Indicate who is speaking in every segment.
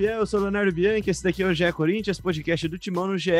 Speaker 1: Fiel, eu sou o Leonardo Bianchi, esse daqui é o GE Corinthians, podcast do Timão no GE,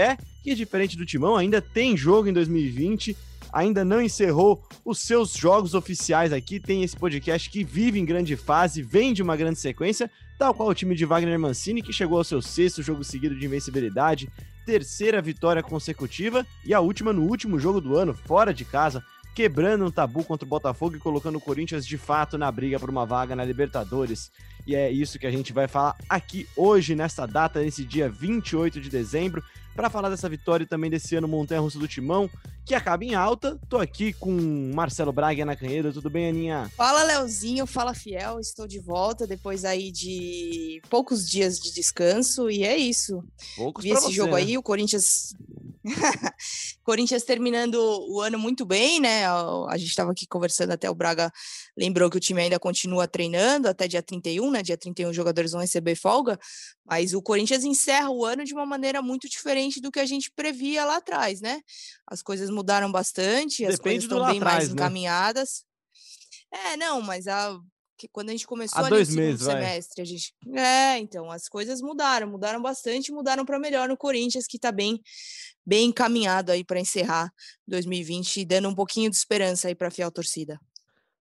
Speaker 1: que diferente do Timão, ainda tem jogo em 2020, ainda não encerrou os seus jogos oficiais aqui, tem esse podcast que vive em grande fase, vem de uma grande sequência, tal qual o time de Wagner Mancini, que chegou ao seu sexto jogo seguido de invencibilidade, terceira vitória consecutiva e a última no último jogo do ano, fora de casa, quebrando um tabu contra o Botafogo e colocando o Corinthians de fato na briga por uma vaga na Libertadores. E é isso que a gente vai falar aqui hoje, nessa data, nesse dia 28 de dezembro, para falar dessa vitória e também desse ano Montanha Russa do Timão, que acaba em alta. Tô aqui com Marcelo Braga na Canheira. Tudo bem, Aninha?
Speaker 2: Fala, Leozinho. Fala, Fiel. Estou de volta depois aí de poucos dias de descanso. E é isso. Poucos Vi esse você, jogo né? aí, o Corinthians Corinthians terminando o ano muito bem, né? A gente estava aqui conversando, até o Braga lembrou que o time ainda continua treinando até dia 31, né? Dia 31 os jogadores vão receber folga, mas o Corinthians encerra o ano de uma maneira muito diferente do que a gente previa lá atrás, né? As coisas mudaram bastante, as coisas estão bem atrás, mais né? encaminhadas. É, não, mas a, que quando a gente começou
Speaker 1: Há dois no meses,
Speaker 2: semestre, a gente. É, então, as coisas mudaram, mudaram bastante, mudaram para melhor no Corinthians, que está bem, bem encaminhado aí para encerrar 2020 e dando um pouquinho de esperança aí para a fiel torcida.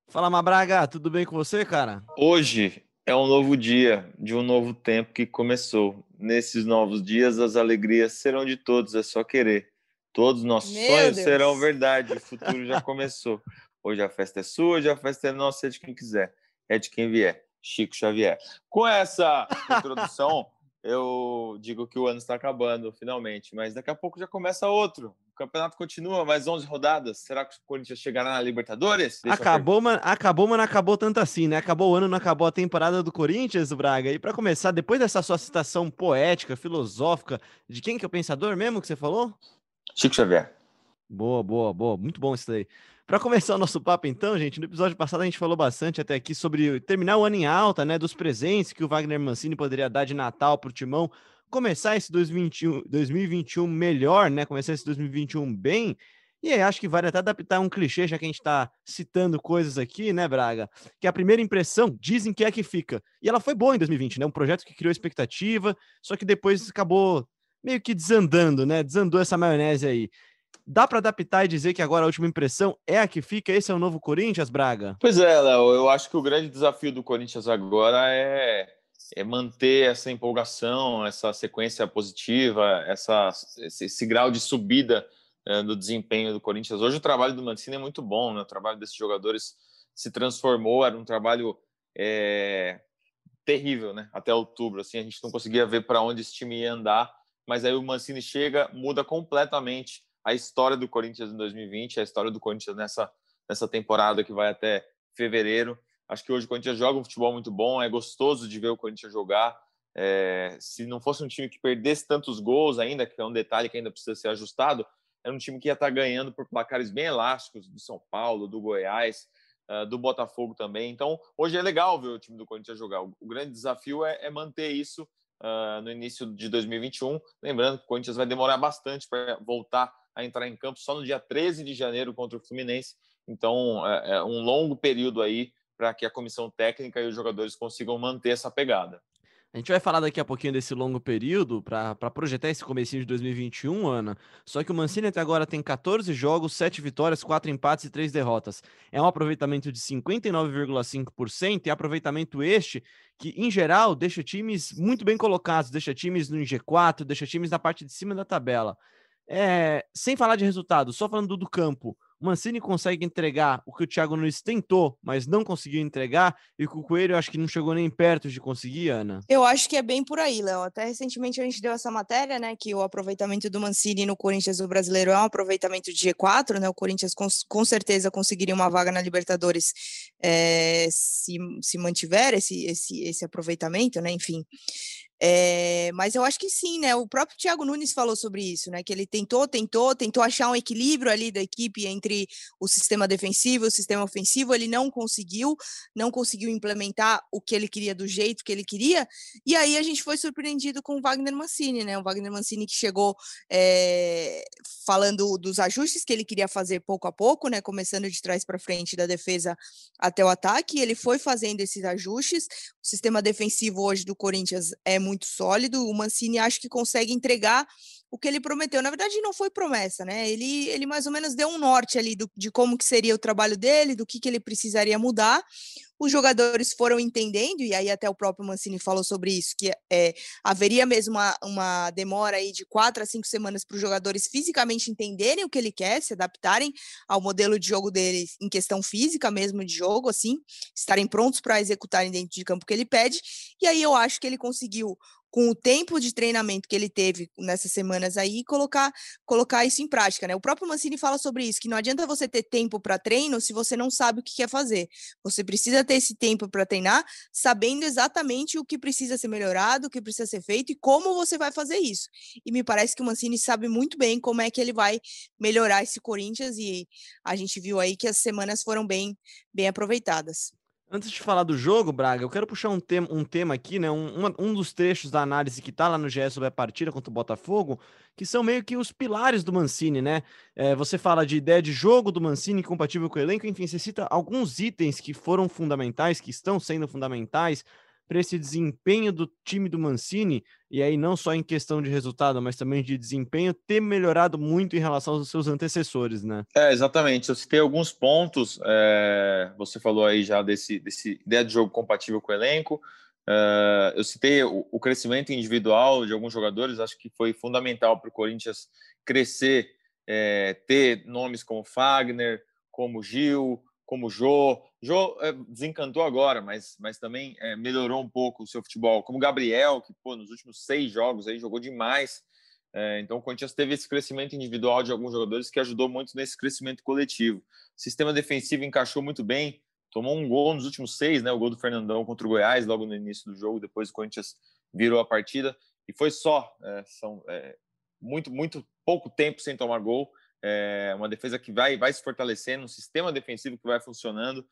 Speaker 1: Fala, Mabraga, tudo bem com você, cara?
Speaker 3: Hoje é um novo dia de um novo tempo que começou. Nesses novos dias, as alegrias serão de todos, é só querer. Todos os nossos Meu sonhos Deus. serão verdade, o futuro já começou. Hoje a festa é sua, hoje a festa é nossa, é de quem quiser é de quem vier, Chico Xavier. Com essa introdução, eu digo que o ano está acabando, finalmente, mas daqui a pouco já começa outro. O campeonato continua, mais 11 rodadas. Será que o Corinthians chegará na Libertadores?
Speaker 1: Deixa acabou, mas acabou, mas não acabou tanto assim, né? Acabou o ano, não acabou a temporada do Corinthians, Braga. E para começar, depois dessa sua citação poética, filosófica, de quem que é o pensador mesmo que você falou?
Speaker 3: Chico Xavier.
Speaker 1: Boa, boa, boa. Muito bom isso daí. Para começar o nosso papo, então, gente, no episódio passado a gente falou bastante até aqui sobre terminar o ano em alta, né? Dos presentes que o Wagner Mancini poderia dar de Natal para o Timão. Começar esse 2021, 2021 melhor, né? Começar esse 2021 bem. E aí, acho que vale até adaptar um clichê, já que a gente está citando coisas aqui, né, Braga? Que a primeira impressão dizem que é que fica. E ela foi boa em 2020, né? Um projeto que criou expectativa, só que depois acabou meio que desandando, né? Desandou essa maionese aí. Dá para adaptar e dizer que agora a última impressão é a que fica? Esse é o novo Corinthians, Braga?
Speaker 3: Pois é, Léo. Eu acho que o grande desafio do Corinthians agora é, é manter essa empolgação, essa sequência positiva, essa, esse, esse grau de subida é, do desempenho do Corinthians. Hoje o trabalho do Mancini é muito bom, né? o trabalho desses jogadores se transformou, era um trabalho é, terrível, né? Até outubro, assim, a gente não conseguia ver para onde esse time ia andar, mas aí o Mancini chega, muda completamente a história do Corinthians em 2020, a história do Corinthians nessa, nessa temporada que vai até fevereiro. Acho que hoje o Corinthians joga um futebol muito bom, é gostoso de ver o Corinthians jogar. É, se não fosse um time que perdesse tantos gols ainda, que é um detalhe que ainda precisa ser ajustado, era um time que ia estar ganhando por placares bem elásticos do São Paulo, do Goiás, uh, do Botafogo também. Então, hoje é legal ver o time do Corinthians jogar. O, grande desafio é, é manter isso uh, no início de 2021. Lembrando que o Corinthians vai demorar bastante para voltar a entrar em campo só no dia 13 de janeiro contra o Fluminense. Então, é, é um longo período aí para que a comissão técnica e os jogadores consigam manter essa pegada.
Speaker 1: A gente vai falar daqui a pouquinho desse longo período para projetar esse comecinho de 2021, Ana. Só que o Mancini até agora tem 14 jogos, 7 vitórias, 4 empates e 3 derrotas. É um aproveitamento de 59,5% e aproveitamento este que, em geral, deixa times muito bem colocados, deixa times no G4, deixa times na parte de cima da tabela. É, sem falar de resultado, só falando do campo, o Mancini consegue entregar o que o Thiago Nunes tentou, mas não conseguiu entregar, e o Coelho acho que não chegou nem perto de conseguir, Ana.
Speaker 2: Eu acho que é bem por aí, Léo. Até recentemente a gente deu essa matéria, né, que o aproveitamento do Mancini no Corinthians do Brasileiro é um aproveitamento de G4, né? O Corinthians com, com certeza conseguiria uma vaga na Libertadores é, se, se mantiver esse, esse, esse aproveitamento, né? Enfim. É, mas eu acho que sim, né? O próprio Thiago Nunes falou sobre isso, né? Que ele tentou, tentou, tentou achar um equilíbrio ali da equipe entre o sistema defensivo e o sistema ofensivo. Ele não conseguiu, não conseguiu implementar o que ele queria do jeito que ele queria. E aí a gente foi surpreendido com o Wagner Mancini, né? O Wagner Mancini que chegou é, falando dos ajustes que ele queria fazer pouco a pouco, né? Começando de trás para frente da defesa até o ataque. Ele foi fazendo esses ajustes. O sistema defensivo hoje do Corinthians é muito muito sólido. O Mancini acho que consegue entregar o que ele prometeu. Na verdade, não foi promessa, né? Ele, ele mais ou menos deu um norte ali do, de como que seria o trabalho dele, do que, que ele precisaria mudar. Os jogadores foram entendendo, e aí até o próprio Mancini falou sobre isso, que é, haveria mesmo uma, uma demora aí de quatro a cinco semanas para os jogadores fisicamente entenderem o que ele quer, se adaptarem ao modelo de jogo dele em questão física mesmo de jogo, assim, estarem prontos para executarem dentro de campo o que ele pede. E aí eu acho que ele conseguiu com o tempo de treinamento que ele teve nessas semanas aí, colocar, colocar isso em prática, né? O próprio Mancini fala sobre isso, que não adianta você ter tempo para treino se você não sabe o que quer fazer. Você precisa ter esse tempo para treinar, sabendo exatamente o que precisa ser melhorado, o que precisa ser feito e como você vai fazer isso. E me parece que o Mancini sabe muito bem como é que ele vai melhorar esse Corinthians e a gente viu aí que as semanas foram bem, bem aproveitadas.
Speaker 1: Antes de falar do jogo, Braga, eu quero puxar um tema, um tema aqui, né? Um, um dos trechos da análise que tá lá no GE sobre a partida contra o Botafogo, que são meio que os pilares do Mancini, né? É, você fala de ideia de jogo do Mancini compatível com o elenco, enfim, você cita alguns itens que foram fundamentais, que estão sendo fundamentais para esse desempenho do time do Mancini, e aí não só em questão de resultado, mas também de desempenho, ter melhorado muito em relação aos seus antecessores, né?
Speaker 3: É, exatamente. Eu citei alguns pontos, é, você falou aí já desse, desse ideia de jogo compatível com o elenco, é, eu citei o, o, crescimento individual de alguns jogadores, acho que foi fundamental para o Corinthians crescer, é, ter nomes como Fagner, como Gil, como o Jô. Jô é, desencantou agora, mas, mas também é, melhorou um pouco o seu futebol. Como o Gabriel, que pô, nos últimos seis jogos aí jogou demais. É, então o Corinthians teve esse crescimento individual de alguns jogadores que ajudou muito nesse crescimento coletivo. O sistema defensivo encaixou muito bem, tomou um gol nos últimos seis, né? O gol do Fernandão contra o Goiás, logo no início do jogo. Depois o Corinthians virou a partida e foi só. É, são é, muito, muito pouco tempo sem tomar gol é uma defesa que vai, vai se fortalecendo, um sistema defensivo que vai funcionando.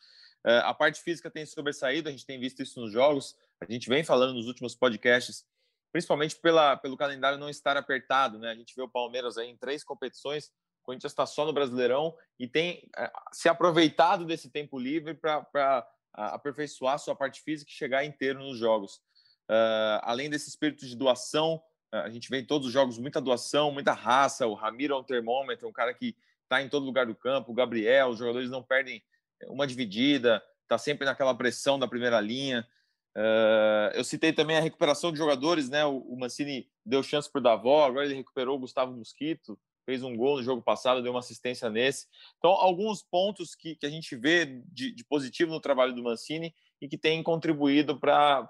Speaker 3: É, a parte física tem sobressaído, a gente tem visto isso nos jogos, a gente vem falando nos últimos podcasts, principalmente pela, pelo calendário não estar apertado, né? A gente vê o Palmeiras aí em três competições, o Corinthians está só no Brasileirão e tem é, se aproveitado desse tempo livre para aperfeiçoar sua parte física e chegar inteiro nos jogos. Uh, além desse espírito de doação, a gente vê em todos os jogos muita doação, muita raça. O Ramiro é um termômetro, um cara que está em todo lugar do campo. O Gabriel, os jogadores não perdem uma dividida, está sempre naquela pressão da primeira linha. Uh, eu citei também a recuperação de jogadores, né? O, o Mancini deu chance para o Davó, agora ele recuperou o Gustavo Mosquito, fez um gol no jogo passado, deu uma assistência nesse. Então, alguns pontos que, que a gente vê de, de positivo no trabalho do Mancini e que tem contribuído para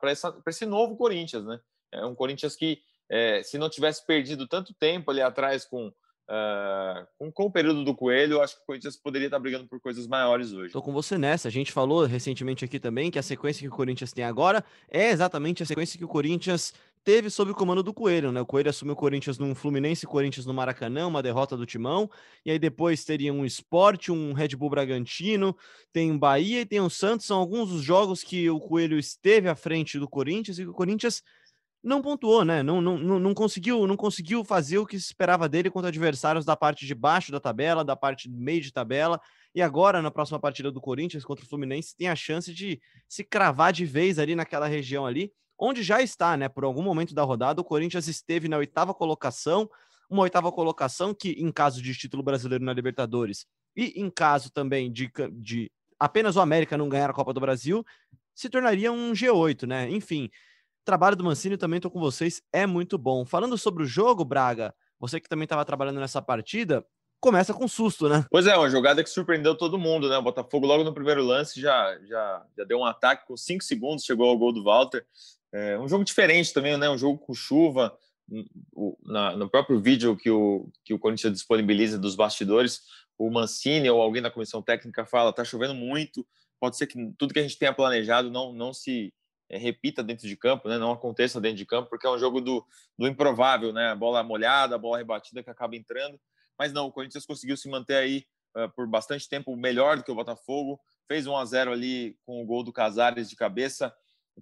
Speaker 3: esse novo Corinthians, né? É um Corinthians que é, se não tivesse perdido tanto tempo ali atrás com, uh, com, com, o período do Coelho, eu acho que o Corinthians poderia estar brigando por coisas maiores hoje.
Speaker 1: Estou com você nessa. A gente falou recentemente aqui também que a sequência que o Corinthians tem agora é exatamente a sequência que o Corinthians teve sob o comando do Coelho, né? O Coelho assumiu o Corinthians num Fluminense Corinthians no Maracanã, uma derrota do Timão, e aí depois teria um Esporte, um Red Bull Bragantino, tem Bahia e tem o Santos, são alguns dos jogos que o Coelho esteve à frente do Corinthians e que o Corinthians não pontuou, né? Não, não, não, conseguiu, não conseguiu fazer o que se esperava dele contra adversários da parte de baixo da tabela, da parte meio de tabela. E agora, na próxima partida do Corinthians contra o Fluminense, tem a chance de se cravar de vez ali naquela região ali, onde já está, né? Por algum momento da rodada, o Corinthians esteve na oitava colocação, uma oitava colocação que, em caso de título brasileiro na Libertadores e em caso também de, de apenas o América não ganhar a Copa do Brasil, se tornaria um G8, né? Enfim, trabalho do Mancini também estou com vocês, é muito bom. Falando sobre o jogo, Braga, você que também estava trabalhando nessa partida, começa com susto, né?
Speaker 3: Pois é, uma jogada que surpreendeu todo mundo, né? O Botafogo logo no primeiro lance já, já, já deu um ataque com cinco segundos, chegou ao gol do Walter. É um jogo diferente também, né? Um jogo com chuva. Na, no próprio vídeo que o, que o Corinthians disponibiliza dos bastidores, o Mancini ou alguém da comissão técnica fala: tá chovendo muito, pode ser que tudo que a gente tenha planejado não, não se é, repita dentro de campo, né? não aconteça dentro de campo, porque é um jogo do, do improvável, né? A bola molhada, a bola rebatida que acaba entrando. Mas não, o Corinthians conseguiu se manter aí uh, por bastante tempo melhor do que o Botafogo. Fez 1 a 0 ali com o gol do Casares de cabeça.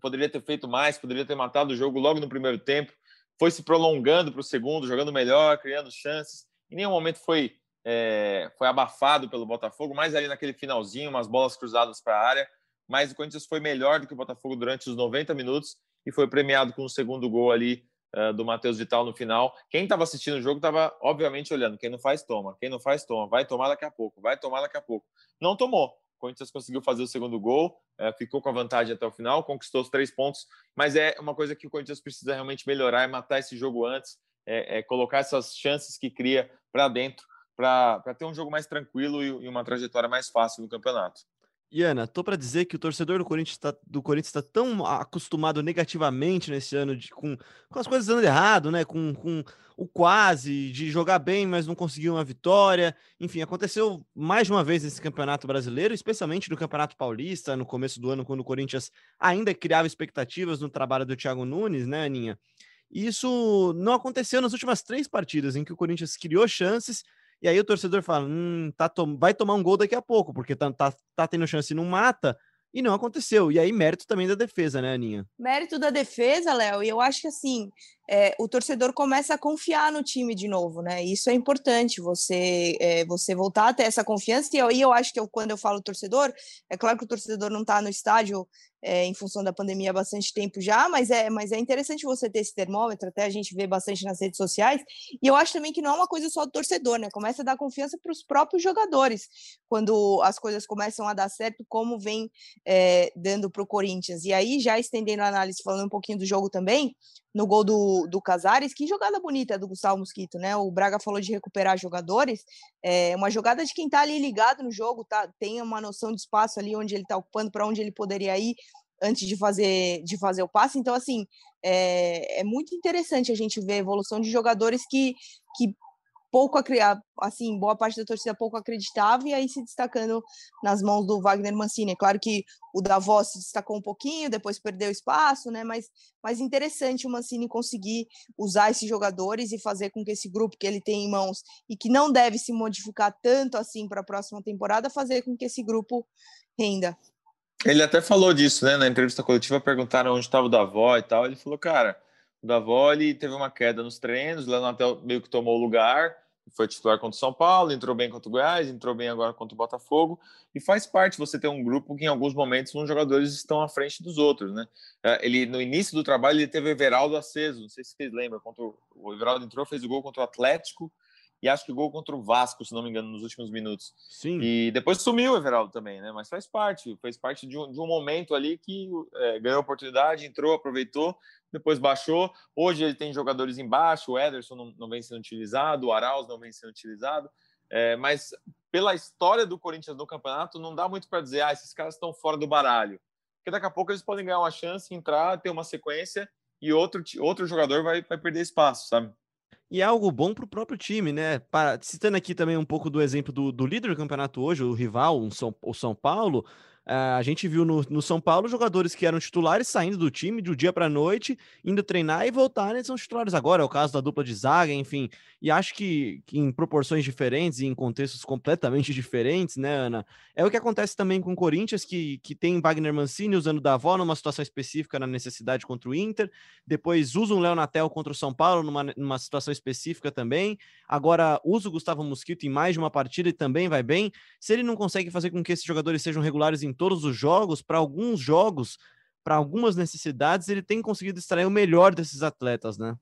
Speaker 3: Poderia ter feito mais, poderia ter matado o jogo logo no primeiro tempo. Foi se prolongando para o segundo, jogando melhor, criando chances. Em nenhum momento foi, é, foi abafado pelo Botafogo, mas ali naquele finalzinho, umas bolas cruzadas para a área mas o Corinthians foi melhor do que o Botafogo durante os 90 minutos e foi premiado com o segundo gol ali uh, do Matheus Vital no final. Quem estava assistindo o jogo estava, obviamente, olhando. Quem não faz, toma. Quem não faz, toma. Vai tomar daqui a pouco. Vai tomar daqui a pouco. Não tomou. O Corinthians conseguiu fazer o segundo gol, uh, ficou com a vantagem até o final, conquistou os três pontos. Mas é uma coisa que o Corinthians precisa realmente melhorar, é matar esse jogo antes, é, é colocar essas chances que cria para dentro, para ter um jogo mais tranquilo e, e uma trajetória mais fácil no campeonato.
Speaker 1: E Ana, tô para dizer que o torcedor do Corinthians está do Corinthians está tão acostumado negativamente nesse ano de, com, com as coisas dando errado, né? Com, com o quase de jogar bem, mas não conseguir uma vitória. Enfim, aconteceu mais de uma vez nesse Campeonato Brasileiro, especialmente no Campeonato Paulista, no começo do ano, quando o Corinthians ainda criava expectativas no trabalho do Thiago Nunes, né, Aninha? E isso não aconteceu nas últimas três partidas, em que o Corinthians criou chances e aí o torcedor fala: hum, tá to vai tomar um gol daqui a pouco, porque tá, tá, tá tendo chance e não mata. E não aconteceu. E aí, mérito também da defesa, né, Aninha?
Speaker 2: Mérito da defesa, Léo, e eu acho que assim, é, o torcedor começa a confiar no time de novo, né? Isso é importante, você é, você voltar a ter essa confiança. E aí eu acho que eu, quando eu falo torcedor, é claro que o torcedor não está no estádio é, em função da pandemia há bastante tempo já, mas é, mas é interessante você ter esse termômetro, até a gente vê bastante nas redes sociais. E eu acho também que não é uma coisa só do torcedor, né? Começa a dar confiança para os próprios jogadores quando as coisas começam a dar certo, como vem é, dando para o Corinthians. E aí, já estendendo a análise, falando um pouquinho do jogo também, no gol do, do Casares, que jogada bonita do Gustavo Mosquito, né? O Braga falou de recuperar jogadores, é uma jogada de quem tá ali ligado no jogo, tá? Tem uma noção de espaço ali onde ele tá ocupando, para onde ele poderia ir antes de fazer de fazer o passe. Então, assim, é, é muito interessante a gente ver a evolução de jogadores que, que pouco assim, boa parte da torcida pouco acreditava e aí se destacando nas mãos do Wagner Mancini. É claro que o Davos se destacou um pouquinho, depois perdeu espaço, né? Mas, mas interessante o Mancini conseguir usar esses jogadores e fazer com que esse grupo que ele tem em mãos e que não deve se modificar tanto assim para a próxima temporada, fazer com que esse grupo renda.
Speaker 3: Ele até falou disso, né? Na entrevista coletiva perguntaram onde estava o Davó e tal. Ele falou, cara, o Davó ele teve uma queda nos treinos, no hotel meio que tomou o lugar foi titular contra o São Paulo, entrou bem contra o Goiás, entrou bem agora contra o Botafogo, e faz parte você ter um grupo que em alguns momentos uns jogadores estão à frente dos outros, né? É, ele no início do trabalho ele teve o Everaldo aceso, não sei se vocês lembram, contra o, o Everaldo entrou, fez o gol contra o Atlético e acho que gol contra o Vasco, se não me engano, nos últimos minutos.
Speaker 1: Sim.
Speaker 3: E depois sumiu o Everaldo também, né? Mas faz parte, fez parte de um, de um momento ali que é, ganhou oportunidade, entrou, aproveitou depois baixou. Hoje ele tem jogadores embaixo, o Ederson não, não vem sendo utilizado, o Arauz não vem sendo utilizado. É, mas pela história do Corinthians no campeonato, não dá muito para dizer, ah, esses caras estão fora do baralho. Porque daqui a pouco eles podem ganhar uma chance, entrar, ter uma sequência e outro, outro jogador vai, vai perder espaço, sabe?
Speaker 1: E é algo bom para o próprio time, né? Citando aqui também um pouco do exemplo do, do líder do campeonato hoje, o rival, o São, o São Paulo, a gente viu no, no, São Paulo jogadores que eram titulares saindo do time do dia para a noite, indo treinar e voltarem, são titulares agora. É o caso da dupla de zaga, enfim. E acho que, que, em proporções diferentes e em contextos completamente diferentes, né, Ana? É o que acontece também com o Corinthians, que, que tem Wagner Mancini usando Davó numa situação específica na necessidade contra o Inter, depois usa um Léo Natel contra o São Paulo numa, numa situação específica também. Agora usa o Gustavo Mosquito em mais de uma partida e também vai bem. Se ele não consegue fazer com que esses jogadores sejam regulares em todos os jogos, para alguns jogos, para algumas necessidades, ele tem conseguido extrair o melhor desses atletas, né?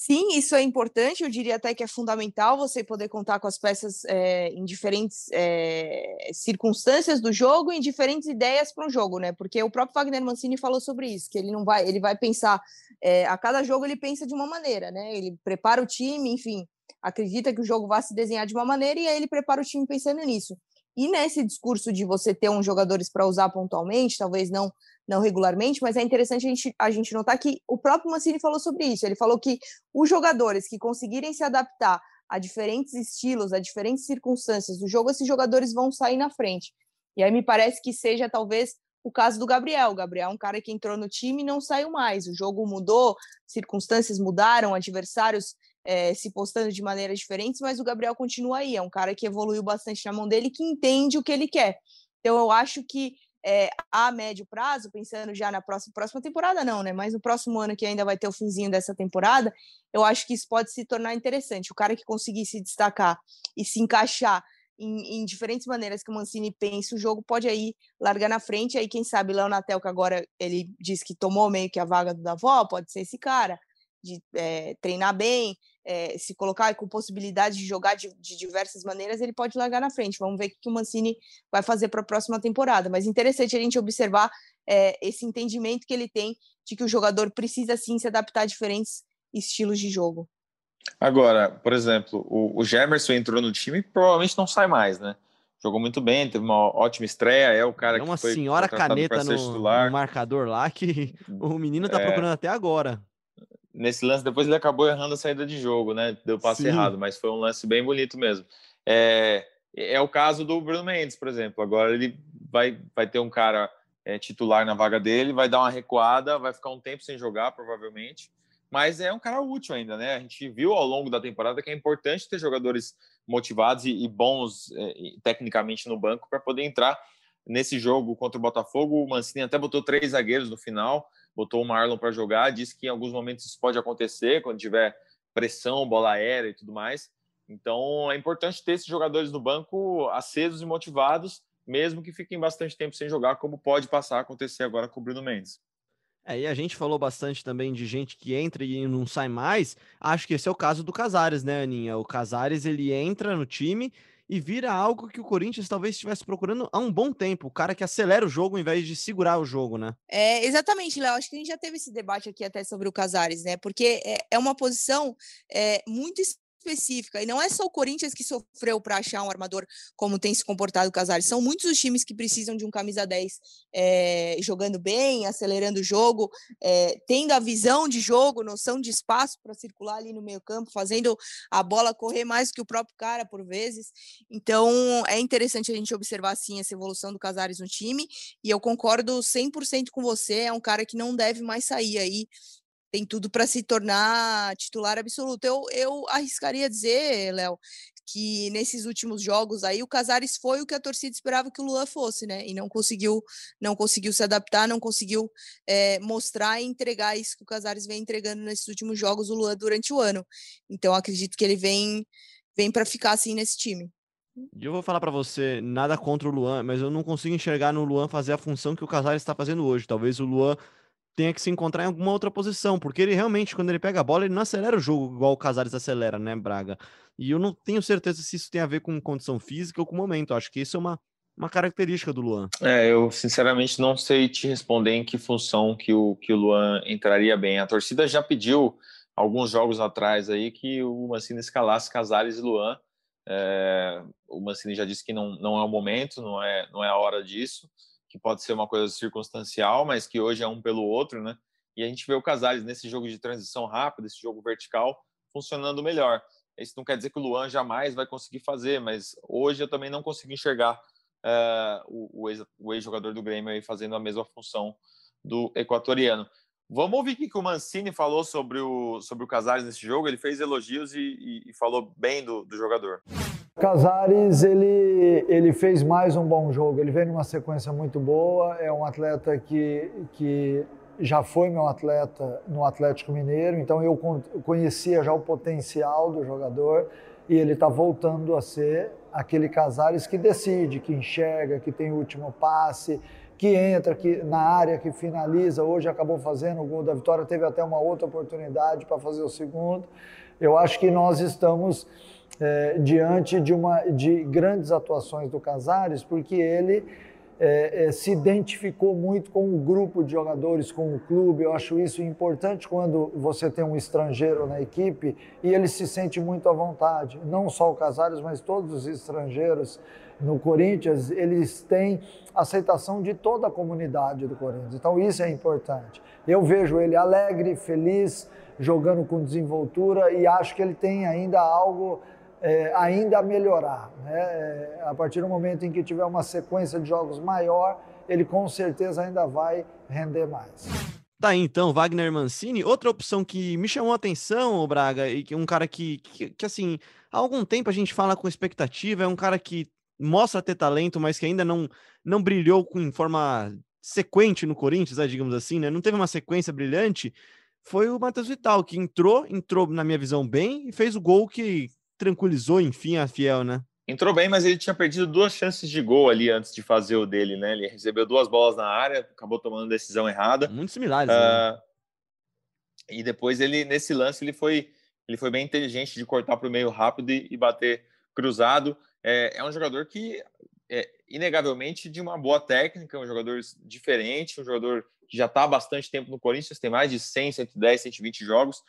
Speaker 2: Sim, isso é importante. Eu diria até que é fundamental você poder contar com as peças é, em diferentes é, circunstâncias do jogo, em diferentes ideias para um jogo, né? Porque o próprio Wagner Mancini falou sobre isso, que ele não vai, ele vai pensar é, a cada jogo ele pensa de uma maneira, né? Ele prepara o time, enfim, acredita que o jogo vai se desenhar de uma maneira e aí ele prepara o time pensando nisso. E nesse discurso de você ter uns jogadores para usar pontualmente, talvez não não regularmente, mas é interessante a gente, a gente notar que o próprio Mancini falou sobre isso. Ele falou que os jogadores que conseguirem se adaptar a diferentes estilos, a diferentes circunstâncias do jogo, esses jogadores vão sair na frente. E aí me parece que seja talvez o caso do Gabriel. O Gabriel é um cara que entrou no time e não saiu mais. O jogo mudou, circunstâncias mudaram, adversários é, se postando de maneiras diferentes, mas o Gabriel continua aí. É um cara que evoluiu bastante na mão dele, que entende o que ele quer. Então, eu acho que é, a médio prazo, pensando já na próxima, próxima temporada, não, né? Mas no próximo ano, que ainda vai ter o finzinho dessa temporada, eu acho que isso pode se tornar interessante. O cara que conseguir se destacar e se encaixar em, em, diferentes maneiras que o Mancini pensa o jogo, pode aí largar na frente. Aí, quem sabe, Léo Natel, que agora ele diz que tomou meio que a vaga do Davó, pode ser esse cara, de é, treinar bem, é, se colocar com possibilidade de jogar de, de, diversas maneiras, ele pode largar na frente. Vamos ver o que o Mancini vai fazer para a próxima temporada. Mas interessante a gente observar é, esse entendimento que ele tem de que o jogador precisa sim se adaptar a diferentes estilos de jogo.
Speaker 3: Agora, por exemplo, o, o Gemerson entrou no time e provavelmente não sai mais, né? Jogou muito bem, teve uma ótima estreia, é o cara
Speaker 1: é uma
Speaker 3: que foi
Speaker 1: senhora caneta no, no, marcador lá que o menino tá é... procurando até agora.
Speaker 3: Nesse lance, depois ele acabou errando a saída de jogo, né? Deu passe Sim. errado, mas foi um lance bem bonito mesmo. É, é o caso do Bruno Mendes, por exemplo. Agora ele vai, vai ter um cara é, titular na vaga dele, vai dar uma recuada, vai ficar um tempo sem jogar, provavelmente mas é um cara útil ainda, né? A gente viu ao longo da temporada que é importante ter jogadores motivados e, e bons é, tecnicamente no banco para poder entrar nesse jogo contra o Botafogo. O Mancini até botou três zagueiros no final, botou o Marlon para jogar, disse que em alguns momentos isso pode acontecer quando tiver pressão, bola aérea e tudo mais. Então é importante ter esses jogadores no banco acesos e motivados, mesmo que fiquem bastante tempo sem jogar, como pode passar a acontecer agora com o Bruno Mendes.
Speaker 1: É, e a gente falou bastante também de gente que entra e não sai mais. Acho que esse é o caso do Casares, né, Aninha? O Casares ele entra no time e vira algo que o Corinthians talvez estivesse procurando há um bom tempo. O cara que acelera o jogo ao invés de segurar o jogo, né?
Speaker 2: É, exatamente, Léo. Acho que a gente já teve esse debate aqui até sobre o Casares, né? Porque é, é uma posição é, muito específica. E não é só o Corinthians que sofreu para achar um armador como tem se comportado o Casares. São muitos os times que precisam de um camisa 10 é, eh, jogando bem, acelerando o jogo, é, tendo a visão de jogo, noção de espaço para circular ali no meio campo, fazendo a bola correr mais que o próprio cara por vezes. Então é interessante a gente observar assim essa evolução do Casares no time. E eu concordo 100% com você. É um cara que não deve mais sair aí tem tudo para se tornar titular absoluto. Eu, eu arriscaria dizer, Léo, que nesses últimos jogos aí o Casares foi o que a torcida esperava que o Luan fosse, né? E não conseguiu, não conseguiu se adaptar, não conseguiu é, mostrar e entregar isso que o Casares vem entregando nesses últimos jogos o Luan durante o ano. Então acredito que ele vem, vem para ficar assim nesse time.
Speaker 1: Eu vou falar para você, nada contra o Luan, mas eu não consigo enxergar no Luan fazer a função que o Casares está fazendo hoje. Talvez o Luan tenha que se encontrar em alguma outra posição, porque ele realmente, quando ele pega a bola, ele não acelera o jogo igual o Casares acelera, né, Braga? E eu não tenho certeza se isso tem a ver com condição física ou com momento. acho que isso é uma, uma característica do Luan.
Speaker 3: É, eu sinceramente não sei te responder em que função que o, que o Luan entraria bem. A torcida já pediu alguns jogos atrás aí que o Mancini escalasse Casares e Luan. É, o Mancini já disse que não, não é o momento, não é, não é a hora disso que pode ser uma coisa circunstancial, mas que hoje é um pelo outro, né? E a gente vê o Casares nesse jogo de transição rápida, esse jogo vertical, funcionando melhor. Isso não quer dizer que o Luan jamais vai conseguir fazer, mas hoje eu também não consigo enxergar uh, o, o ex-jogador do Grêmio aí fazendo a mesma função do equatoriano. Vamos ouvir o que o Mancini falou sobre o, sobre o Casares nesse jogo. Ele fez elogios e, e, e falou bem do, do jogador.
Speaker 4: Casares, ele, ele fez mais um bom jogo. Ele vem numa sequência muito boa. É um atleta que, que já foi meu atleta no Atlético Mineiro, então eu conhecia já o potencial do jogador e ele está voltando a ser aquele Casares que decide, que enxerga, que tem o último passe, que entra que, na área, que finaliza. Hoje acabou fazendo o gol da vitória, teve até uma outra oportunidade para fazer o segundo. Eu acho que nós estamos é, diante de, uma, de grandes atuações do Casares, porque ele é, é, se identificou muito com o grupo de jogadores, com o clube. Eu acho isso importante quando você tem um estrangeiro na equipe e ele se sente muito à vontade. Não só o Casares, mas todos os estrangeiros no Corinthians, eles têm aceitação de toda a comunidade do Corinthians. Então isso é importante. Eu vejo ele alegre, feliz, jogando com desenvoltura e acho que ele tem ainda algo é, ainda a melhorar. Né? É, a partir do momento em que tiver uma sequência de jogos maior, ele com certeza ainda vai render mais.
Speaker 1: Tá então, Wagner Mancini. Outra opção que me chamou a atenção, Braga, e que um cara que, que, que, assim, há algum tempo a gente fala com expectativa, é um cara que mostra ter talento, mas que ainda não, não brilhou com, em forma sequente no Corinthians, né, digamos assim, né? Não teve uma sequência brilhante. Foi o Matheus Vital, que entrou, entrou, na minha visão, bem e fez o gol que tranquilizou, enfim, a Fiel, né?
Speaker 3: entrou bem, mas ele tinha perdido duas chances de gol ali antes de fazer o dele, né? Ele recebeu duas bolas na área, acabou tomando decisão errada.
Speaker 1: Muito similares. Uh, né?
Speaker 3: E depois ele, nesse lance, ele foi, ele foi bem inteligente de cortar para o meio rápido e, e bater cruzado. É, é, um jogador que é inegavelmente de uma boa técnica, um jogador diferente, um jogador que já está há bastante tempo no Corinthians, tem mais de 100, 110, 120 jogos.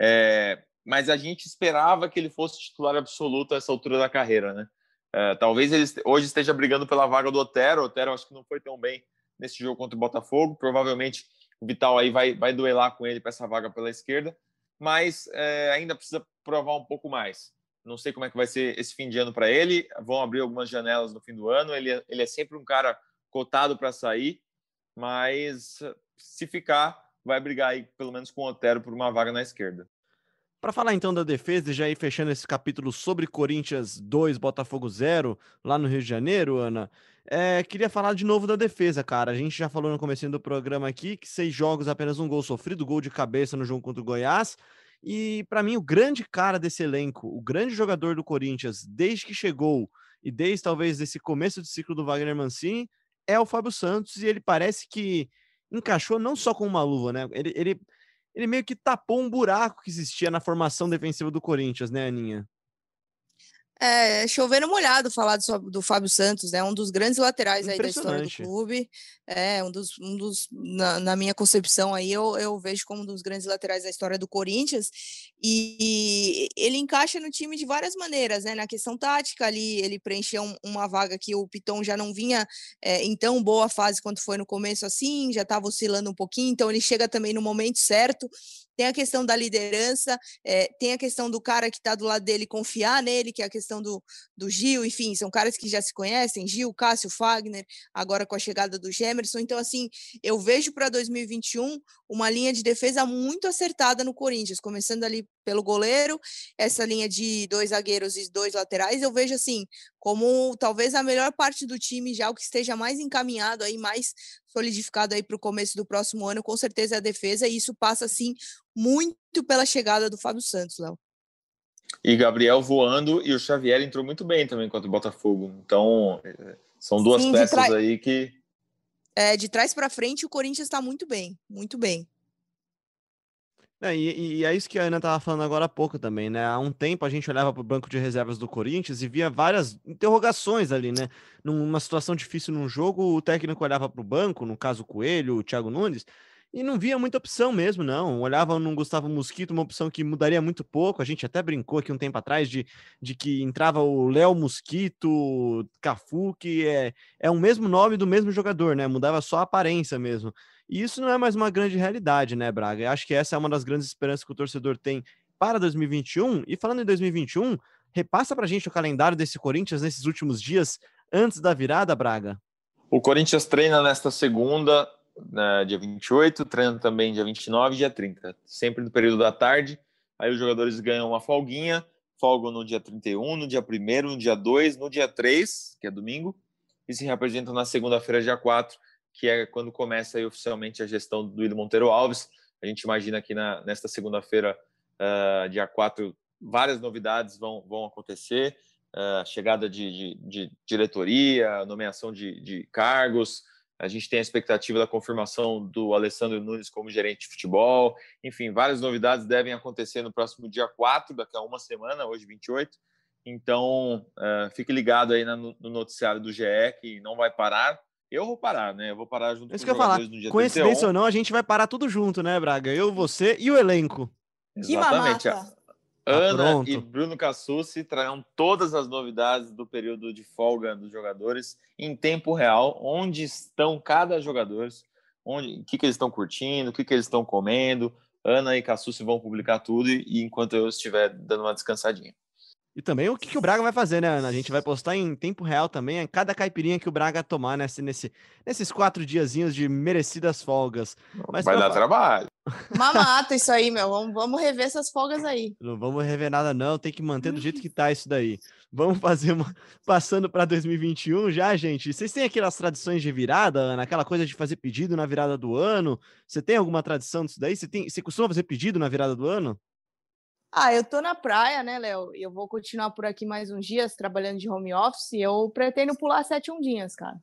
Speaker 3: É, mas a gente esperava que ele fosse titular absoluto a essa altura da carreira, né? É, talvez ele hoje esteja brigando pela vaga do Otero. O Otero acho que não foi tão bem nesse jogo contra o Botafogo. Provavelmente o Vital aí vai, vai duelar com ele para essa vaga pela esquerda, mas é, ainda precisa provar um pouco mais. Não sei como é que vai ser esse fim de ano para ele. Vão abrir algumas janelas no fim do ano. Ele, é, ele é sempre um cara cotado para sair, mas se ficar, vai brigar aí pelo menos com o Otero por uma vaga na esquerda.
Speaker 1: Para falar então da defesa e já ir fechando esse capítulo sobre Corinthians 2, Botafogo 0, lá no Rio de Janeiro, Ana, é, queria falar de novo da defesa, cara. A gente já falou no começo do programa aqui que seis jogos, apenas um gol sofrido, gol de cabeça no jogo contra o Goiás. E para mim, o grande cara desse elenco, o grande jogador do Corinthians, desde que chegou e desde talvez esse começo de ciclo do Wagner Mancini, é o Fábio Santos. E ele parece que encaixou não só com uma luva, né? Ele, ele ele meio que tapou um buraco que existia na formação defensiva do Corinthians, né, Aninha?
Speaker 2: É, chovendo molhado falar do, do Fábio Santos, né? Um dos grandes laterais aí da história do clube. É, um dos, um dos na, na, minha concepção aí, eu, eu vejo como um dos grandes laterais da história do Corinthians. E, e ele encaixa no time de várias maneiras, né? Na questão tática ali, ele preencheu um, uma vaga que o Piton já não vinha é, em tão boa fase quanto foi no começo, assim, já estava oscilando um pouquinho, então ele chega também no momento certo tem a questão da liderança, é, tem a questão do cara que está do lado dele confiar nele, que é a questão do, do Gil, enfim, são caras que já se conhecem, Gil, Cássio, Fagner, agora com a chegada do Gemerson. Então, assim, eu vejo para 2021 uma linha de defesa muito acertada no Corinthians, começando ali pelo goleiro, essa linha de dois zagueiros e dois laterais, eu vejo assim, como talvez a melhor parte do time, já o que esteja mais encaminhado aí, mais solidificado aí para o começo do próximo ano, com certeza é a defesa, e isso passa assim muito pela chegada do Fábio Santos, Léo.
Speaker 3: E Gabriel voando e o Xavier entrou muito bem também contra o Botafogo. Então, são duas Sim, peças aí que.
Speaker 2: É, de trás para frente, o Corinthians está muito bem, muito bem.
Speaker 1: É, e, e, é isso que a Ana estava falando agora há pouco também, né? Há um tempo a gente olhava para o banco de reservas do Corinthians e via várias interrogações ali, né? Numa situação difícil num jogo, o técnico olhava para o banco, no caso o Coelho, o Thiago Nunes, e não via muita opção mesmo, não. Olhava no Gustavo Mosquito, uma opção que mudaria muito pouco. A gente até brincou aqui um tempo atrás de, de que entrava o Léo Mosquito, Cafu, que é, é o mesmo nome do mesmo jogador, né? Mudava só a aparência mesmo. E isso não é mais uma grande realidade, né, Braga? Eu acho que essa é uma das grandes esperanças que o torcedor tem para 2021. E falando em 2021, repassa para a gente o calendário desse Corinthians nesses últimos dias antes da virada, Braga.
Speaker 3: O Corinthians treina nesta segunda, né, dia 28, treina também dia 29 e dia 30, sempre no período da tarde. Aí os jogadores ganham uma folguinha, folgam no dia 31, no dia 1 no dia 2, no dia 3, que é domingo, e se representam na segunda-feira, dia 4, que é quando começa aí, oficialmente a gestão do William Monteiro Alves. A gente imagina que na, nesta segunda-feira, uh, dia 4, várias novidades vão, vão acontecer. Uh, chegada de, de, de, diretoria, nomeação de, de, cargos. A gente tem a expectativa da confirmação do Alessandro Nunes como gerente de futebol. Enfim, várias novidades devem acontecer no próximo dia 4, daqui a uma semana, hoje 28. Então, uh, fique ligado aí no noticiário do GE, que não vai parar. Eu vou parar, né? Eu vou parar junto
Speaker 1: Isso com os jogadores falar. no dia Coincidência 31. ou não, a gente vai parar tudo junto, né, Braga? Eu, você e o elenco.
Speaker 3: Exatamente. Ana ah, e Bruno Cassucci trarão todas as novidades do período de folga dos jogadores em tempo real, onde estão cada jogador, onde, o que, que eles estão curtindo, o que, que eles estão comendo. Ana e Cassucci vão publicar tudo e enquanto eu estiver dando uma descansadinha.
Speaker 1: E também o que, que, o Braga vai fazer, né, Ana? A gente vai postar em tempo real também cada caipirinha que o Braga tomar nesse, nesse, nesses quatro diazinhos de merecidas folgas.
Speaker 3: Mas vai dar trabalho.
Speaker 2: Mamata isso aí, meu. Vamos, vamos rever essas folgas aí.
Speaker 1: Não vamos rever nada, não. Tem que manter do jeito que tá isso daí. Vamos fazer uma. Passando para 2021 já, gente. Vocês têm aquelas tradições de virada, Ana? Aquela coisa de fazer pedido na virada do ano? Você tem alguma tradição disso daí? Você, tem... Você costuma fazer pedido na virada do ano?
Speaker 2: Ah, eu tô na praia, né, Léo? Eu vou continuar por aqui mais uns dias trabalhando de home office. Eu pretendo pular sete ondinhas, cara.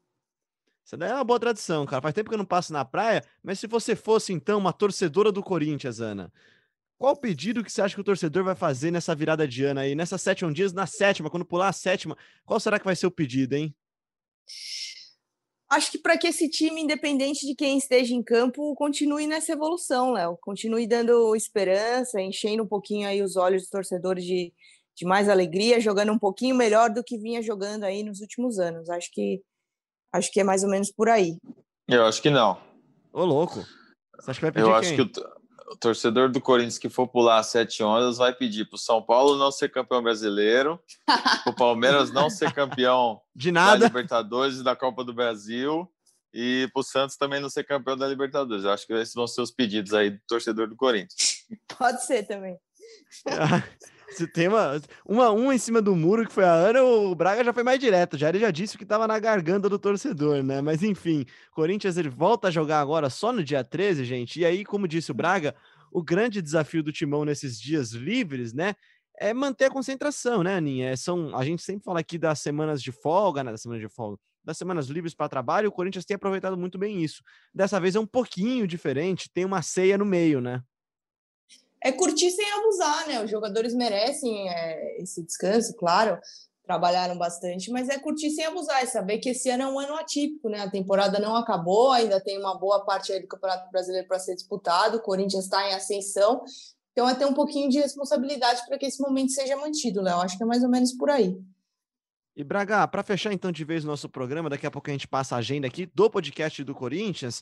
Speaker 1: Isso daí é uma boa tradição, cara. Faz tempo que eu não passo na praia, mas se você fosse, então, uma torcedora do Corinthians, Ana, qual pedido que você acha que o torcedor vai fazer nessa virada de ano aí, nessas sete ondinhas, na sétima, quando pular a sétima, qual será que vai ser o pedido, hein?
Speaker 2: Acho que para que esse time, independente de quem esteja em campo, continue nessa evolução, Léo. Continue dando esperança, enchendo um pouquinho aí os olhos dos torcedores de, de mais alegria, jogando um pouquinho melhor do que vinha jogando aí nos últimos anos. Acho que acho que é mais ou menos por aí.
Speaker 3: Eu acho que não.
Speaker 1: Ô, louco. Você acha que vai pedir
Speaker 3: Eu
Speaker 1: quem?
Speaker 3: acho que o, o torcedor do Corinthians que for pular sete ondas vai pedir para o São Paulo não ser campeão brasileiro, para o Palmeiras não ser campeão
Speaker 1: De
Speaker 3: da
Speaker 1: nada.
Speaker 3: Libertadores e da Copa do Brasil e para o Santos também não ser campeão da Libertadores. Eu acho que esses vão ser os pedidos aí do torcedor do Corinthians.
Speaker 2: Pode ser também.
Speaker 1: Se tem uma, uma, uma em cima do muro que foi a Ana, o Braga já foi mais direto. Já ele já disse que estava na garganta do torcedor, né? Mas enfim, Corinthians ele volta a jogar agora só no dia 13, gente. E aí, como disse o Braga, o grande desafio do Timão nesses dias livres, né? É manter a concentração, né, Aninha? É, São, a gente sempre fala aqui das semanas de folga, né? Das semanas de folga, das semanas livres para trabalho, o Corinthians tem aproveitado muito bem isso. Dessa vez é um pouquinho diferente, tem uma ceia no meio, né?
Speaker 2: É curtir sem abusar, né? Os jogadores merecem é, esse descanso, claro. Trabalharam bastante, mas é curtir sem abusar, é saber que esse ano é um ano atípico, né? A temporada não acabou, ainda tem uma boa parte aí do Campeonato Brasileiro para ser disputado, o Corinthians está em ascensão, então é ter um pouquinho de responsabilidade para que esse momento seja mantido, Léo. Acho que é mais ou menos por aí.
Speaker 1: E Braga, para fechar então de vez o nosso programa, daqui a pouco a gente passa a agenda aqui do podcast do Corinthians.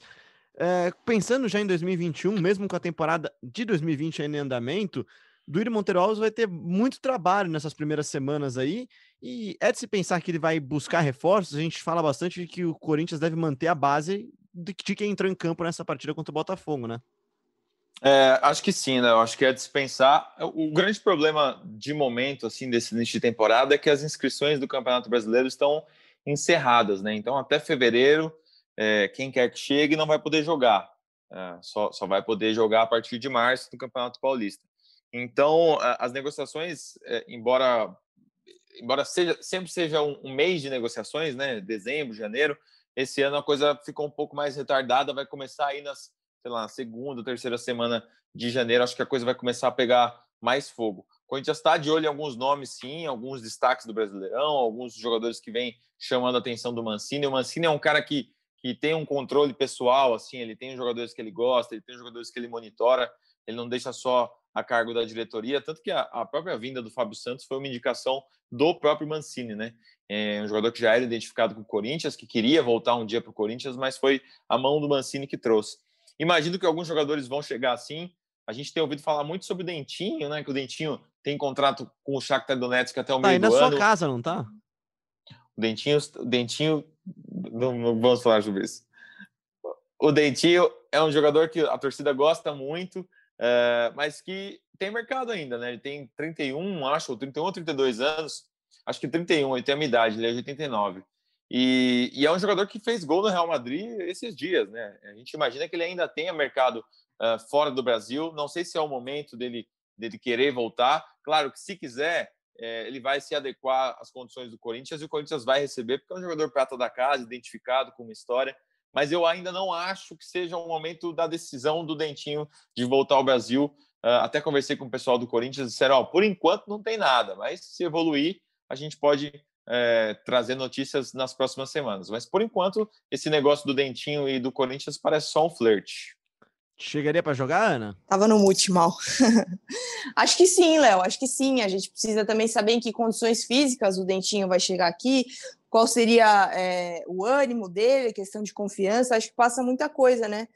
Speaker 1: É, pensando já em 2021, mesmo com a temporada de 2020 ainda em andamento, Duírio Monteiro Alves vai ter muito trabalho nessas primeiras semanas aí. E é de se pensar que ele vai buscar reforços. A gente fala bastante de que o Corinthians deve manter a base de de quem entrou em campo nessa partida contra o Botafogo, né?
Speaker 3: É, acho que sim, né? Eu acho que é dispensar. O grande problema de momento, assim, desse início de temporada é que as inscrições do Campeonato Brasileiro estão encerradas, né? Então, até fevereiro, é, quem quer que chegue não vai poder jogar. É, só, só vai poder jogar a partir de março do Campeonato Paulista. Então, a- as negociações, é, embora embora seja, sempre seja um, um mês de negociações, né? Dezembro, janeiro, esse ano a coisa ficou um pouco mais retardada, vai começar aí nas, sei lá, segunda, terceira semana de janeiro, acho que a coisa vai começar a pegar mais fogo. O Corinthians está de olho em alguns nomes, sim, alguns destaques do Brasileirão, alguns jogadores que vêm chamando a atenção do Mancini. O Mancini é um cara que, que tem um controle pessoal, assim, ele tem os jogadores que ele gosta, ele tem os jogadores que ele monitora, ele não deixa só a cargo da diretoria, tanto que a, a própria vinda do Fábio Santos foi uma indicação do próprio Mancini, né? É um jogador que já era identificado com o Corinthians, que queria voltar um dia para o Corinthians, mas foi a mão do Mancini que trouxe. Imagino que alguns jogadores vão chegar assim. A gente tem ouvido falar muito sobre o Dentinho, né? Que o Dentinho tem contrato com o Shakhtar Donetsk até o
Speaker 1: Tá
Speaker 3: meio
Speaker 1: aí na
Speaker 3: do
Speaker 1: sua
Speaker 3: ano.
Speaker 1: casa, não tá?
Speaker 3: O Dentinho, o Dentinho, não, vamos falar sobre isso. O Dentinho é um jogador que a torcida gosta muito, é, mas que tem mercado ainda, né? Ele tem 31, acho, ou 31 ou 32 anos. Acho que 31, ele tem a minha idade, ele é de 89. E, e é um jogador que fez gol no Real Madrid esses dias, né? A gente imagina que ele ainda tenha mercado uh, fora do Brasil. Não sei se é o momento dele, dele querer voltar. Claro que se quiser, é, ele vai se adequar às condições do Corinthians e o Corinthians vai receber, porque é um jogador prata da casa, identificado com uma história. Mas eu ainda não acho que seja o momento da decisão do Dentinho de voltar ao Brasil. Uh, até conversei com o pessoal do Corinthians, disseram: ó, por enquanto não tem nada, mas se evoluir, a gente pode é, trazer notícias nas próximas semanas. Mas por enquanto, esse negócio do Dentinho e do Corinthians parece só um flerte.
Speaker 1: Chegaria para jogar, Ana?
Speaker 2: Tava no mute mal. acho que sim, Léo. Acho que sim. A gente precisa também saber em que condições físicas o Dentinho vai chegar aqui, qual seria é, o ânimo dele, questão de confiança. Acho que passa muita coisa, né?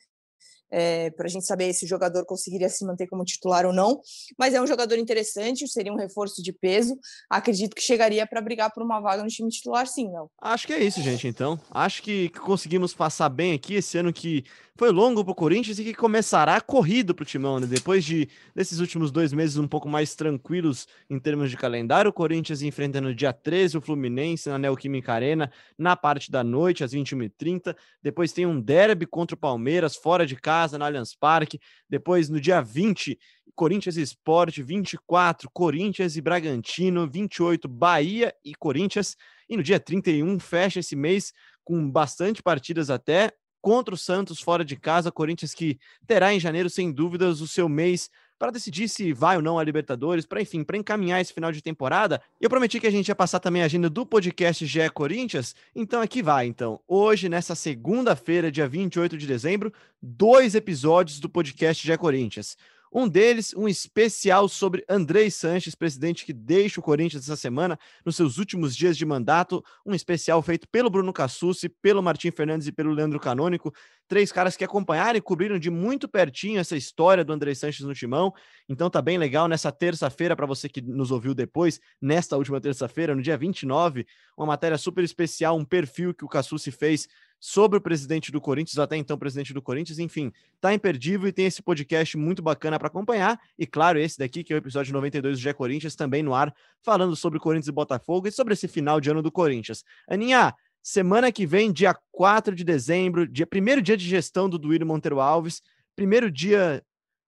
Speaker 2: É, para a gente saber se o jogador conseguiria se manter como titular ou não. Mas é um jogador interessante, seria um reforço de peso. Acredito que chegaria para brigar por uma vaga no time titular, sim, não.
Speaker 1: Acho que é isso, gente. Então, acho que, que conseguimos passar bem aqui esse ano que foi longo para o Corinthians e que começará corrido para o Timão, né? Depois de desses últimos dois meses um pouco mais tranquilos em termos de calendário, o Corinthians enfrentando dia 13 o Fluminense na Neoquímica Arena, na parte da noite, às 21h30. Depois tem um derby contra o Palmeiras, fora de casa, na Allianz Parque. Depois, no dia 20, Corinthians e Sport, 24, Corinthians e Bragantino, 28, Bahia e Corinthians. E no dia 31 fecha esse mês com bastante partidas até contra o Santos fora de casa, Corinthians que terá em janeiro sem dúvidas o seu mês para decidir se vai ou não a Libertadores, para enfim, para encaminhar esse final de temporada. Eu prometi que a gente ia passar também a agenda do podcast GE Corinthians, então aqui vai. Então, hoje, nessa segunda-feira, dia 28 de dezembro, dois episódios do podcast GE Corinthians. Um deles, um especial sobre Andrei Sanches, presidente que deixa o Corinthians essa semana, nos seus últimos dias de mandato. Um especial feito pelo Bruno Cassucci, pelo Martim Fernandes e pelo Leandro Canônico. Três caras que acompanharam e cobriram de muito pertinho essa história do Andrei Sanches no timão. Então tá bem legal nessa terça-feira, para você que nos ouviu depois, nesta última terça-feira, no dia 29, uma matéria super especial, um perfil que o Cassucci fez sobre o presidente do Corinthians, até então presidente do Corinthians, enfim, tá imperdível e tem esse podcast muito bacana para acompanhar. E claro, esse daqui, que é o episódio 92 do Gé Corinthians, também no ar, falando sobre Corinthians e Botafogo e sobre esse final de ano do Corinthians. Aninha, semana que vem, dia 4 de dezembro, dia primeiro dia de gestão do Duírio Monteiro Alves, primeiro dia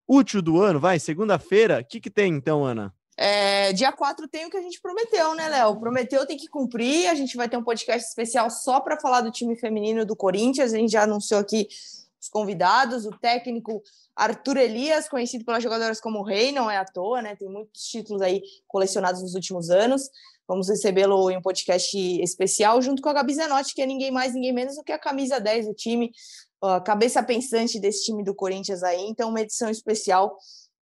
Speaker 1: útil do ano, vai, segunda-feira. O que, que tem então, Ana?
Speaker 2: É, dia 4 tem o que a gente prometeu, né, Léo? Prometeu, tem que cumprir. A gente vai ter um podcast especial só para falar do time feminino do Corinthians. A gente já anunciou aqui os convidados, o técnico Arthur Elias, conhecido pelas jogadoras como Rei, não é à toa, né? Tem muitos títulos aí colecionados nos últimos anos. Vamos recebê-lo em um podcast especial junto com a Gabi Zanotti, que é ninguém mais, ninguém menos do que a camisa 10 do time, a cabeça pensante desse time do Corinthians aí. Então, uma edição especial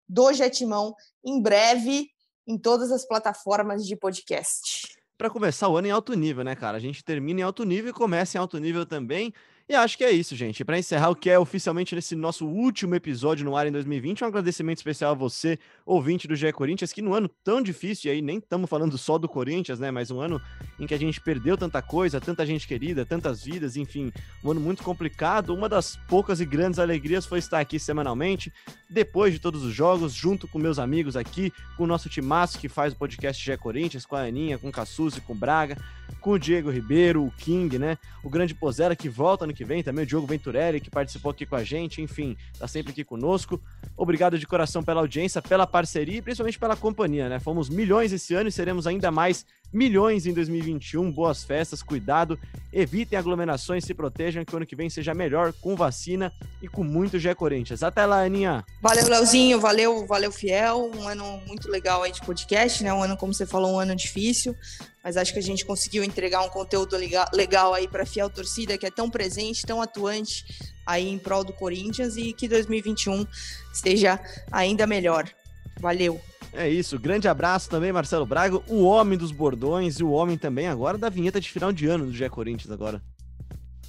Speaker 2: do Jetimão em breve em todas as plataformas de podcast.
Speaker 1: Para começar o ano em alto nível, né, cara? A gente termina em alto nível e começa em alto nível também. E acho que é isso, gente. Para encerrar o que é oficialmente nesse nosso último episódio no ar em 2020, um agradecimento especial a você, ouvinte do GE Corinthians, que no ano tão difícil, e aí nem estamos falando só do Corinthians, né? Mas um ano em que a gente perdeu tanta coisa, tanta gente querida, tantas vidas, enfim, um ano muito complicado. Uma das poucas e grandes alegrias foi estar aqui semanalmente, depois de todos os jogos, junto com meus amigos aqui, com o nosso timaço que faz o podcast GE Corinthians, com a Aninha, com o Cassuzi, com o Braga, com o Diego Ribeiro, o King, né? O grande Pozera que volta no que vem também, o Diogo Venturelli, que participou aqui com a gente, enfim, tá sempre aqui conosco. Obrigado de coração pela audiência, pela parceria e principalmente pela companhia, né? Fomos milhões esse ano e seremos ainda mais milhões em 2021. Boas festas, cuidado, evitem aglomerações, se protejam, que o ano que vem seja melhor com vacina e com muito Gé Corinthians. Até lá, Aninha.
Speaker 2: Valeu, Leozinho, valeu, valeu, Fiel. Um ano muito legal aí de podcast, né? Um ano, como você falou, um ano difícil, mas acho que a gente conseguiu entregar um conteúdo legal aí para fiel torcida que é tão presente, tão atuante aí em prol do Corinthians e que 2021 esteja ainda melhor. Valeu.
Speaker 1: É isso, grande abraço também, Marcelo Braga, o homem dos bordões e o homem também agora da vinheta de final de ano do Gé Corinthians agora.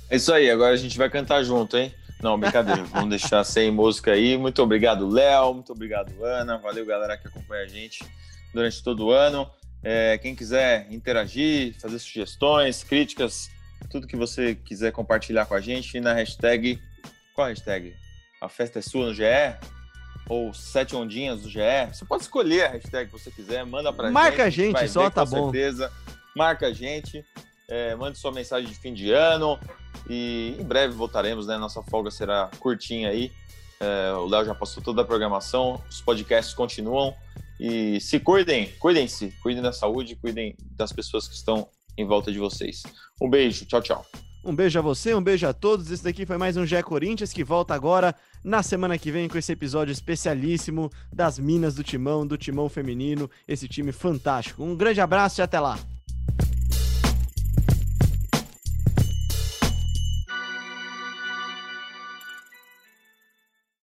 Speaker 3: É isso aí, agora a gente vai cantar junto, hein? Não, brincadeira, vamos deixar sem música aí. Muito obrigado, Léo, muito obrigado, Ana, valeu galera que acompanha a gente durante todo o ano. É, quem quiser interagir, fazer sugestões, críticas, tudo que você quiser compartilhar com a gente na hashtag. Qual a hashtag? A festa é sua no GE? Ou sete ondinhas do GE? Você pode escolher a hashtag que você quiser, manda pra
Speaker 1: Marca
Speaker 3: gente.
Speaker 1: Marca a gente, só tá bom.
Speaker 3: certeza. Marca a gente, é, mande sua mensagem de fim de ano e em breve voltaremos, né? Nossa folga será curtinha aí. É, o Léo já passou toda a programação, os podcasts continuam. E se cuidem, cuidem-se, cuidem da saúde, cuidem das pessoas que estão em volta de vocês. Um beijo, tchau, tchau.
Speaker 1: Um beijo a você, um beijo a todos. Esse daqui foi mais um Gé Corinthians que volta agora na semana que vem com esse episódio especialíssimo das Minas do Timão, do Timão Feminino, esse time fantástico. Um grande abraço e até lá.